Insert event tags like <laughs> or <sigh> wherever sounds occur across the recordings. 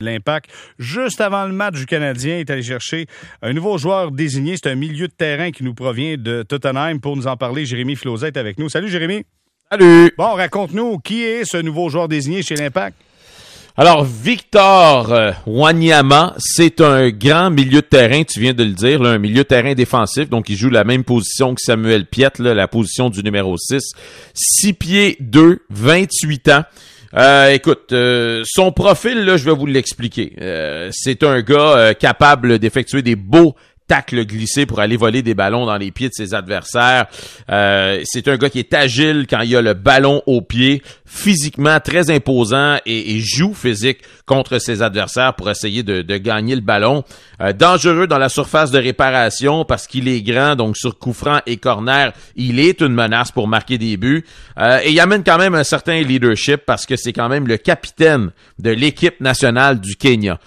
L'impact, juste avant le match du Canadien, est allé chercher un nouveau joueur désigné. C'est un milieu de terrain qui nous provient de Tottenham. Pour nous en parler, Jérémy Filozet est avec nous. Salut Jérémy. Salut. Bon, raconte-nous, qui est ce nouveau joueur désigné chez l'Impact? Alors, Victor euh, Wanyama, c'est un grand milieu de terrain, tu viens de le dire, là, un milieu de terrain défensif, donc il joue la même position que Samuel Piet, là, la position du numéro 6. 6 pieds 2, 28 ans. Euh, écoute, euh, son profil, là, je vais vous l'expliquer. Euh, c'est un gars capable d'effectuer des beaux tacle glissé pour aller voler des ballons dans les pieds de ses adversaires. Euh, c'est un gars qui est agile quand il a le ballon au pied, physiquement très imposant et, joue physique contre ses adversaires pour essayer de, gagner le ballon. Euh, dangereux dans la surface de réparation parce qu'il est grand, donc sur coup franc et corner, il est une menace pour marquer des buts. Euh, et il amène quand même un certain leadership parce que c'est quand même le capitaine de l'équipe nationale du Kenya.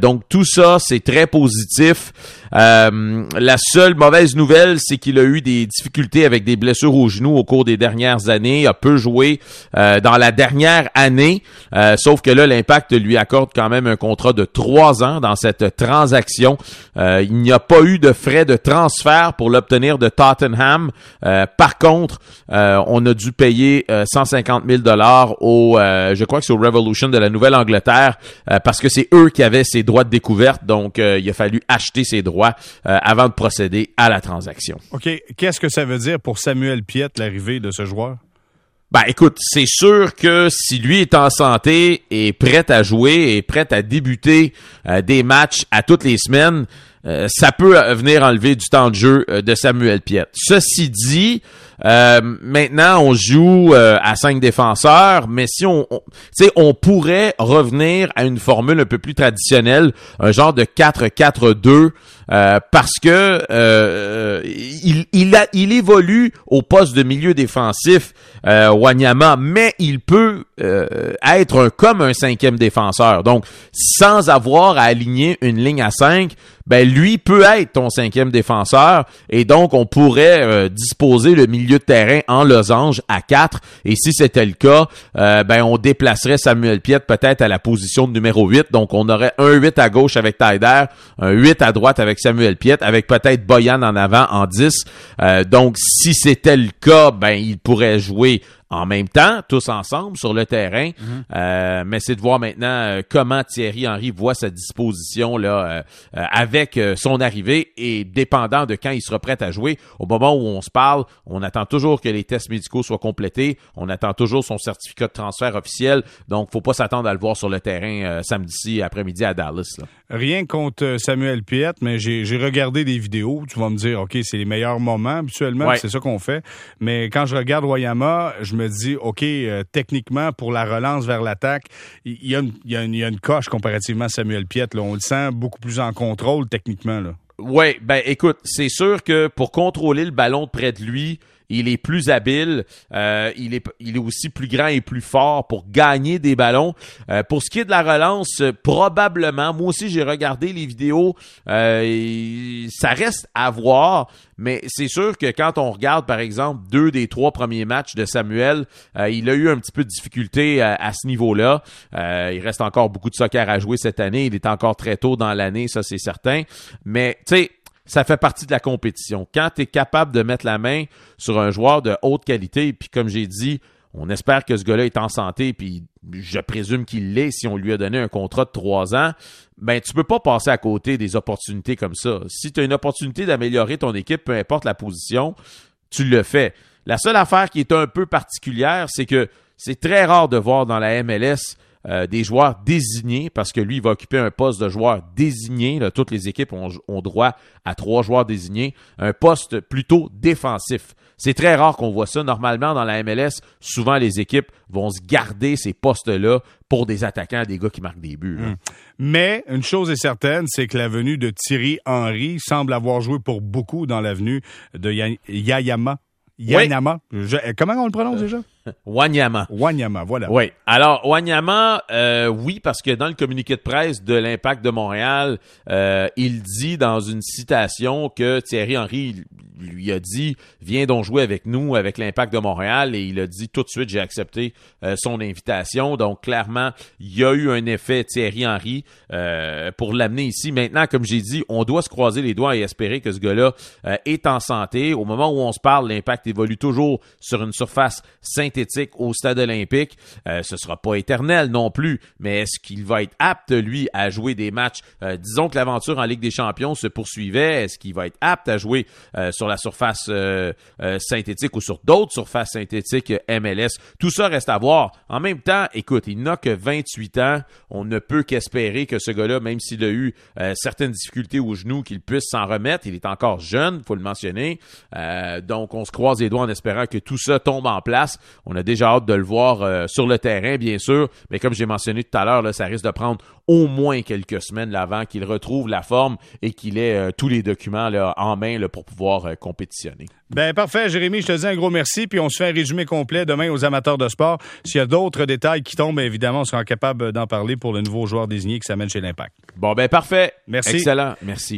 donc tout ça, c'est très positif. Euh, la seule mauvaise nouvelle, c'est qu'il a eu des difficultés avec des blessures au genou au cours des dernières années. Il a peu joué euh, dans la dernière année, euh, sauf que là, l'impact lui accorde quand même un contrat de trois ans dans cette transaction. il n'y a pas eu de frais de transfert pour l'obtenir de Tottenham. par contre, on a dû payer 150 000 dollars au, je crois que c'est au Revolution de la Nouvelle-Angleterre, parce que c'est eux qui avaient ces droits de découverte. Donc, il a fallu acheter ces droits euh, avant de procéder à la transaction. OK. Qu'est-ce que ça veut dire pour Samuel Piet, l'arrivée de ce joueur? Ben écoute, c'est sûr que si lui est en santé et prêt à jouer et prêt à débuter euh, des matchs à toutes les semaines, euh, ça peut venir enlever du temps de jeu de Samuel Piet. Ceci dit, euh, maintenant, on joue euh, à cinq défenseurs, mais si on, on, on pourrait revenir à une formule un peu plus traditionnelle, un genre de 4-4-2, euh, parce que il, il, évolue au poste de milieu défensif, Wanyama, mais il peut être un, comme un cinquième défenseur. Donc, sans avoir à aligner une ligne à 5, ben lui peut être ton cinquième défenseur et donc on pourrait disposer le milieu de terrain en losange à 4. Et si c'était le cas, euh, ben on déplacerait Samuel Piet peut-être à la position de numéro 8. Donc on aurait un 8 à gauche avec Tyder, un 8 à droite avec Samuel Piet, avec peut-être Boyan en avant en 10. Euh, donc si c'était le cas, ben il pourrait jouer en même temps, tous ensemble sur le terrain. Mhm. euh, mais c'est de voir maintenant euh, comment Thierry Henry voit sa disposition là euh, euh, avec son arrivée et dépendant de quand il sera prêt à jouer. Au moment où on se parle, on attend toujours que les tests médicaux soient complétés. On attend toujours son certificat de transfert officiel. Donc, faut pas s'attendre à le voir sur le terrain samedi après-midi à Dallas. Rien contre Samuel Piet, mais j'ai regardé des vidéos. Tu vas me dire, OK, c'est les meilleurs moments. Habituellement, c'est ça qu'on fait. Mais quand je regarde Wayama, je me dis, OK, euh, techniquement, pour la relance vers l'attaque, il y, a une coche comparativement à Samuel Piet. Là. On le sent beaucoup plus en contrôle techniquement. Oui, ben écoute, c'est sûr que pour contrôler le ballon de près de lui, il est plus habile, euh, il, est, il est aussi plus grand et plus fort pour gagner des ballons. Euh, pour ce qui est de la relance, probablement, moi aussi j'ai regardé les vidéos, euh, ça reste à voir, mais c'est sûr que quand on regarde par exemple deux des trois premiers matchs de Samuel, il a eu un petit peu de difficulté à, à ce niveau-là. il reste encore beaucoup de soccer à jouer cette année, il est encore très tôt dans l'année, ça c'est certain, mais tu sais, ça fait partie de la compétition. Quand tu es capable de mettre la main sur un joueur de haute qualité, puis comme j'ai dit, on espère que ce gars-là est en santé, puis je présume qu'il l'est si on lui a donné un contrat de trois ans, ben tu peux pas passer à côté des opportunités comme ça. Si tu as une opportunité d'améliorer ton équipe, peu importe la position, tu le fais. La seule affaire qui est un peu particulière, c'est que c'est très rare de voir dans la MLS euh, des joueurs désignés, parce que lui, il va occuper un poste de joueur désigné. toutes les équipes ont, droit à trois joueurs désignés. Un poste plutôt défensif. C'est très rare qu'on voit ça. Normalement, dans la MLS, souvent les équipes vont se garder ces postes-là pour des attaquants, des gars qui marquent des buts. Hmm. Mais une chose est certaine, c'est que la venue de Thierry Henry semble avoir joué pour beaucoup dans l'avenue de Yayama. Yayama. comment on le prononce déjà? <laughs> Wanyama. Wanyama, voilà. Oui. Alors, Wanyama, euh, oui, parce que dans le communiqué de presse de l'Impact de Montréal, euh, il dit dans une citation que Thierry Henry lui a dit viens donc jouer avec nous avec l'Impact de Montréal et il a dit tout de suite j'ai accepté euh, son invitation. Donc clairement, il y a eu un effet Thierry Henry euh, pour l'amener ici. Maintenant, comme j'ai dit, on doit se croiser les doigts et espérer que ce gars-là euh, est en santé. Au moment où on se parle, l'Impact évolue toujours sur une surface synthétique au stade olympique. ce sera pas éternel non plus, mais est-ce qu'il va être apte lui à jouer des matchs? Disons que l'aventure en Ligue des Champions se poursuivait. Est-ce qu'il va être apte à jouer sur la surface synthétique ou sur d'autres surfaces synthétiques MLS Tout ça reste à voir. En même temps, écoute, il n'a que 28 ans. On ne peut qu'espérer que ce gars-là, même s'il a eu euh, certaines difficultés au genou, qu'il puisse s'en remettre. Il est encore jeune, faut le mentionner. Euh, donc, on se croise les doigts en espérant que tout ça tombe en place. On a déjà hâte de le voir euh, sur le terrain, bien sûr. Mais comme j'ai mentionné tout à l'heure, ça risque de prendre au moins quelques semaines avant qu'il retrouve la forme et qu'il ait tous les documents là, en main là, pour pouvoir compétitionner. Ben parfait, Jérémy, je te dis un gros merci, puis on se fait un résumé complet demain aux amateurs de sport. S'il y a d'autres détails qui tombent, évidemment, on sera capable d'en parler pour le nouveau joueur désigné qui s'amène chez l'Impact. Bon ben parfait. Merci. Excellent. Merci.